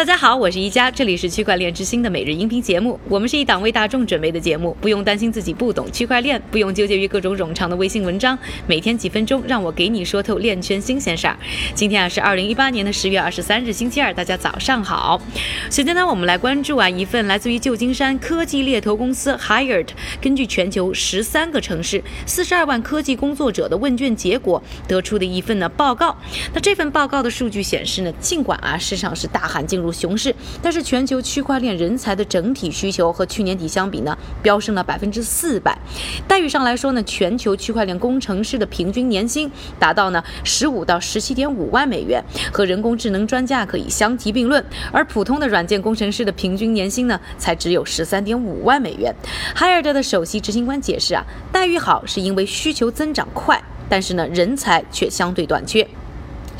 大家好，我是一加，这里是区块链之星的每日音频节目。我们是一档为大众准备的节目，不用担心自己不懂区块链，不用纠结于各种冗长的微信文章，每天几分钟，让我给你说透链圈新鲜事儿。今天啊是二零一八年的十月二十三日，星期二，大家早上好。首先呢，我们来关注啊一份来自于旧金山科技猎头公司 Hired 根据全球十三个城市四十二万科技工作者的问卷结果得出的一份呢报告。那这份报告的数据显示呢，尽管啊市场是大喊进入熊市，但是全球区块链人才的整体需求和去年底相比呢，飙升了百分之四百。待遇上来说呢，全球区块链工程师的平均年薪达到呢十五到十七点五万美元，和人工智能专家可以相提并论。而普通的软件工程师的平均年薪呢，才只有十三点五万美元。海尔德的首席执行官解释啊，待遇好是因为需求增长快，但是呢，人才却相对短缺。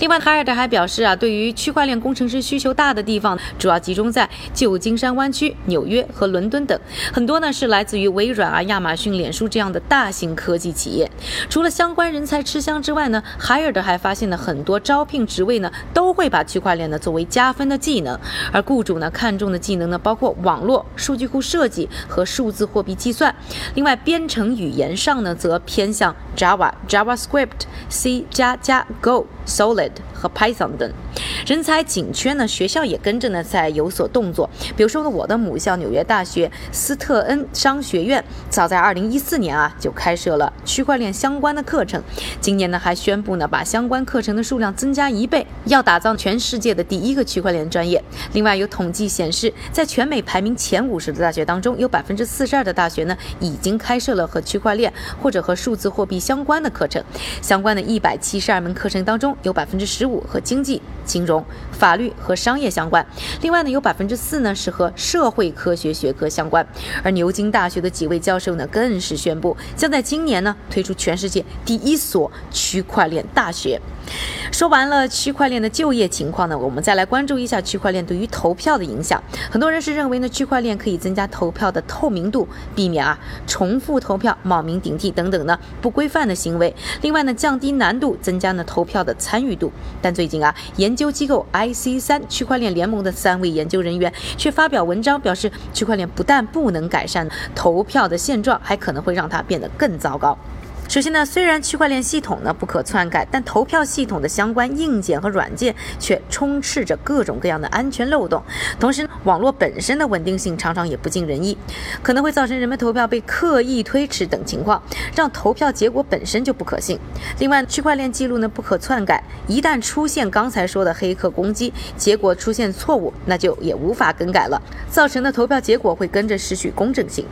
另外，海尔德还表示啊，对于区块链工程师需求大的地方，主要集中在旧金山湾区、纽约和伦敦等，很多呢是来自于微软啊、亚马逊、脸书这样的大型科技企业。除了相关人才吃香之外呢，海尔德还发现了很多招聘职位呢都会把区块链呢作为加分的技能，而雇主呢看重的技能呢包括网络、数据库设计和数字货币计算。另外，编程语言上呢则偏向 Java、JavaScript、C 加加、Go、Solid。和 Python 等人才紧缺呢，学校也跟着呢在有所动作。比如说呢，我的母校纽约大学斯特恩商学院，早在2014年啊就开设了区块链相关的课程，今年呢还宣布呢把相关课程的数量增加一倍，要打造全世界的第一个区块链专业。另外有统计显示，在全美排名前五十的大学当中，有百分之四十二的大学呢已经开设了和区块链或者和数字货币相关的课程。相关的一百七十二门课程当中，有百分之十五和经济、金融、法律和商业相关。另外呢，有百分之四呢是和社会科学学科相关。而牛津大学的几位教授呢，更是宣布将在今年呢推出全世界第一所区块链大学。说完了区块链的就业情况呢，我们再来关注一下区块链对于投票的影响。很多人是认为呢，区块链可以增加投票的透明度，避免啊重复投票、冒名顶替等等呢不规范的行为。另外呢，降低难度，增加呢投票的参与度。但最近啊，研究究机构 IC 三区块链联盟的三位研究人员却发表文章表示，区块链不但不能改善投票的现状，还可能会让它变得更糟糕。首先呢，虽然区块链系统呢不可篡改，但投票系统的相关硬件和软件却充斥着各种各样的安全漏洞。同时，网络本身的稳定性常常也不尽人意，可能会造成人们投票被刻意推迟等情况，让投票结果本身就不可信。另外，区块链记录呢不可篡改，一旦出现刚才说的黑客攻击，结果出现错误，那就也无法更改了，造成的投票结果会跟着失去公正性。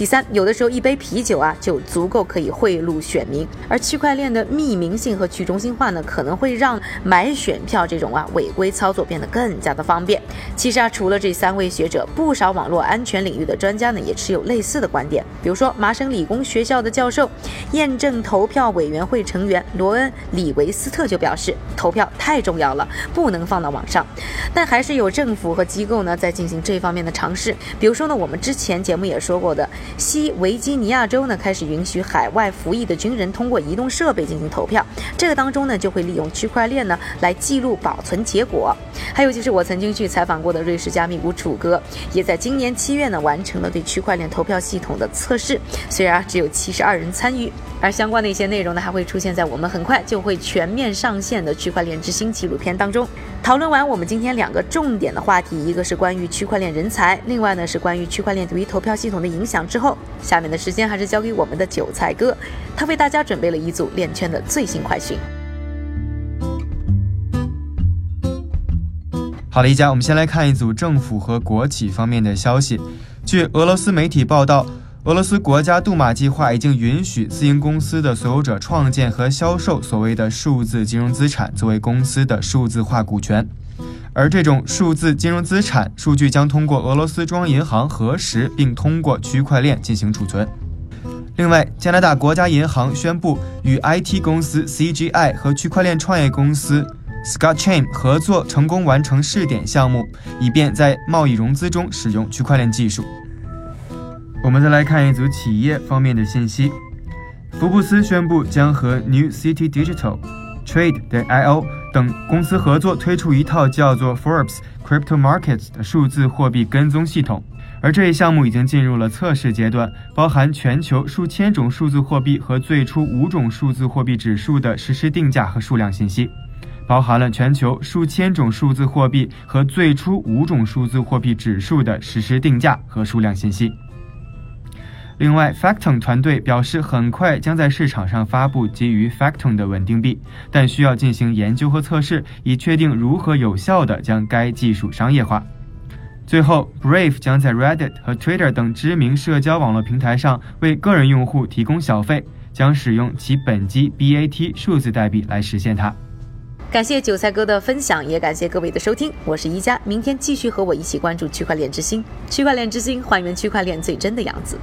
第三，有的时候一杯啤酒啊就足够可以贿赂选民，而区块链的匿名性和去中心化呢，可能会让买选票这种啊违规操作变得更加的方便。其实啊，除了这三位学者，不少网络安全领域的专家呢也持有类似的观点。比如说，麻省理工学校的教授、验证投票委员会成员罗恩·李维斯特就表示，投票太重要了，不能放到网上。但还是有政府和机构呢在进行这方面的尝试。比如说呢，我们之前节目也说过的。西维吉尼亚州呢开始允许海外服役的军人通过移动设备进行投票，这个当中呢就会利用区块链呢来记录保存结果。还有就是我曾经去采访过的瑞士加密股楚哥，也在今年七月呢完成了对区块链投票系统的测试，虽然只有七十二人参与，而相关的一些内容呢还会出现在我们很快就会全面上线的区块链之星纪录片当中。讨论完我们今天两个重点的话题，一个是关于区块链人才，另外呢是关于区块链对于投票系统的影响。之后，下面的时间还是交给我们的韭菜哥，他为大家准备了一组链圈的最新快讯。好了，一家，我们先来看一组政府和国企方面的消息。据俄罗斯媒体报道，俄罗斯国家杜马计划已经允许私营公司的所有者创建和销售所谓的数字金融资产，作为公司的数字化股权。而这种数字金融资产数据将通过俄罗斯中央银行核实，并通过区块链进行储存。另外，加拿大国家银行宣布与 IT 公司 CGI 和区块链创业公司 Scotchain 合作，成功完成试点项目，以便在贸易融资中使用区块链技术。我们再来看一组企业方面的信息：福布斯宣布将和 New City Digital、Trade 的 IO。等公司合作推出一套叫做 Forbes Crypto Markets 的数字货币跟踪系统。而这一项目已经进入了测试阶段，包含全球数千种数字货币和最初五种数字货币指数的实时定价和数量信息，包含了全球数千种数字货币和最初五种数字货币指数的实时定价和数量信息。另外，Facton 团队表示，很快将在市场上发布基于 Facton 的稳定币，但需要进行研究和测试，以确定如何有效地将该技术商业化。最后，Brave 将在 Reddit 和 Twitter 等知名社交网络平台上为个人用户提供小费，将使用其本机 BAT 数字代币来实现它。感谢韭菜哥的分享，也感谢各位的收听。我是一加，明天继续和我一起关注区块链之星。区块链之星，还原区块链最真的样子。